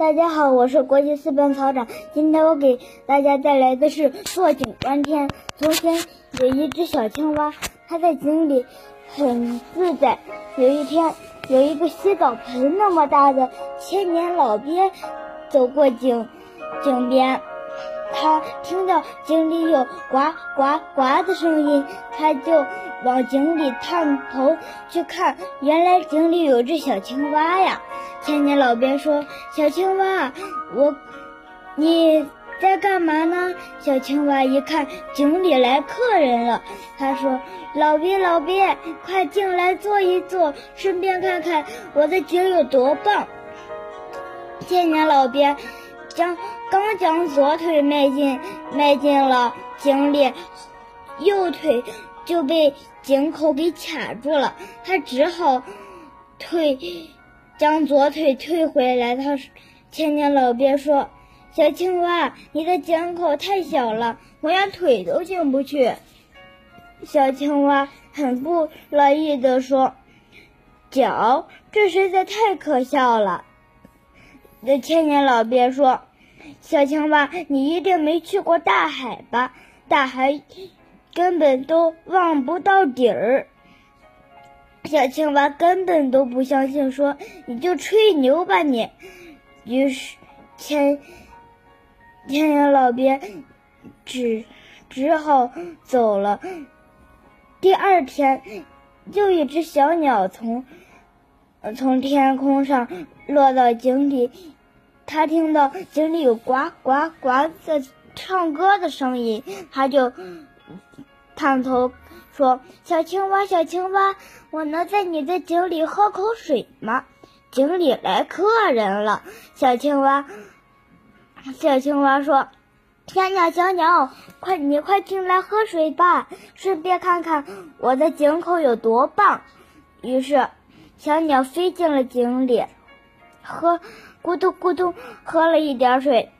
大家好，我是国际四班曹长。今天我给大家带来的是坐井观天。从前有一只小青蛙，它在井里很自在。有一天，有一个洗澡盆那么大的千年老鳖走过井井边，他听到井里有呱呱呱的声音，他就往井里探头去看，原来井里有只小青蛙呀。千年老鳖说：“小青蛙，我你在干嘛呢？”小青蛙一看井里来客人了，他说：“老鳖，老鳖，快进来坐一坐，顺便看看我的井有多棒。”千年老鳖将刚将左腿迈进迈进了井里，右腿就被井口给卡住了，他只好退。将左腿退回来，他千年老鳖说：“小青蛙，你的井口太小了，我连腿都进不去。”小青蛙很不乐意地说：“脚，这实在太可笑了。”那千年老鳖说：“小青蛙，你一定没去过大海吧？大海根本都望不到底儿。”小青蛙根本都不相信，说：“你就吹牛吧你！”于是千千年老鳖只只好走了。第二天，又一只小鸟从从天空上落到井里，它听到井里有呱呱呱在唱歌的声音，它就探头。说：“小青蛙，小青蛙，我能在你的井里喝口水吗？”井里来客人了。小青蛙，小青蛙说：“小鸟，小鸟，快你快进来喝水吧，顺便看看我的井口有多棒。”于是，小鸟飞进了井里，喝咕嘟咕嘟喝了一点水。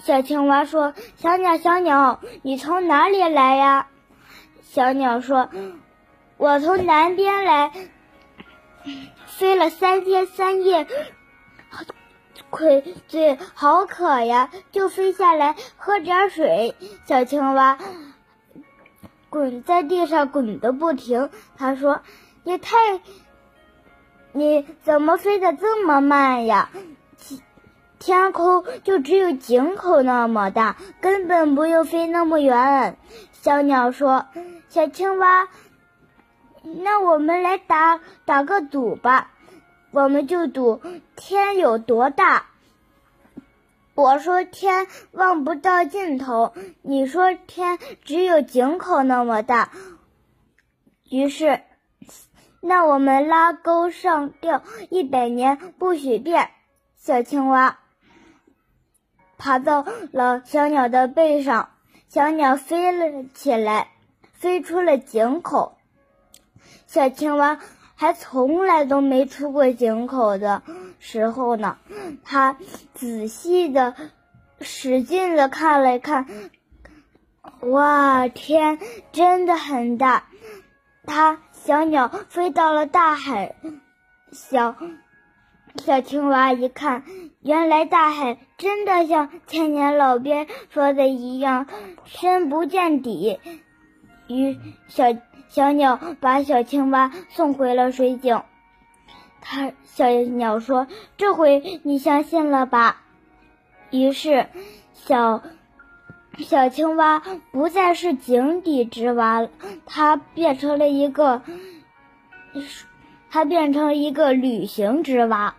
小青蛙说：“小鸟，小鸟，你从哪里来呀？”小鸟说：“我从南边来，飞了三天三夜，亏嘴好渴呀，就飞下来喝点水。”小青蛙滚在地上滚个不停。他说：“你太，你怎么飞得这么慢呀？天空就只有井口那么大，根本不用飞那么远。”小鸟说。小青蛙，那我们来打打个赌吧，我们就赌天有多大。我说天望不到尽头，你说天只有井口那么大。于是，那我们拉钩上吊一百年不许变。小青蛙爬到了小鸟的背上，小鸟飞了起来。飞出了井口，小青蛙还从来都没出过井口的时候呢。它仔细的、使劲的看了看，哇，天真的很大！它小鸟飞到了大海，小小青蛙一看，原来大海真的像千年老鳖说的一样，深不见底。于小小鸟把小青蛙送回了水井。他小鸟说：“这回你相信了吧？”于是，小小青蛙不再是井底之蛙，它变成了一个，它变成了一个旅行之蛙。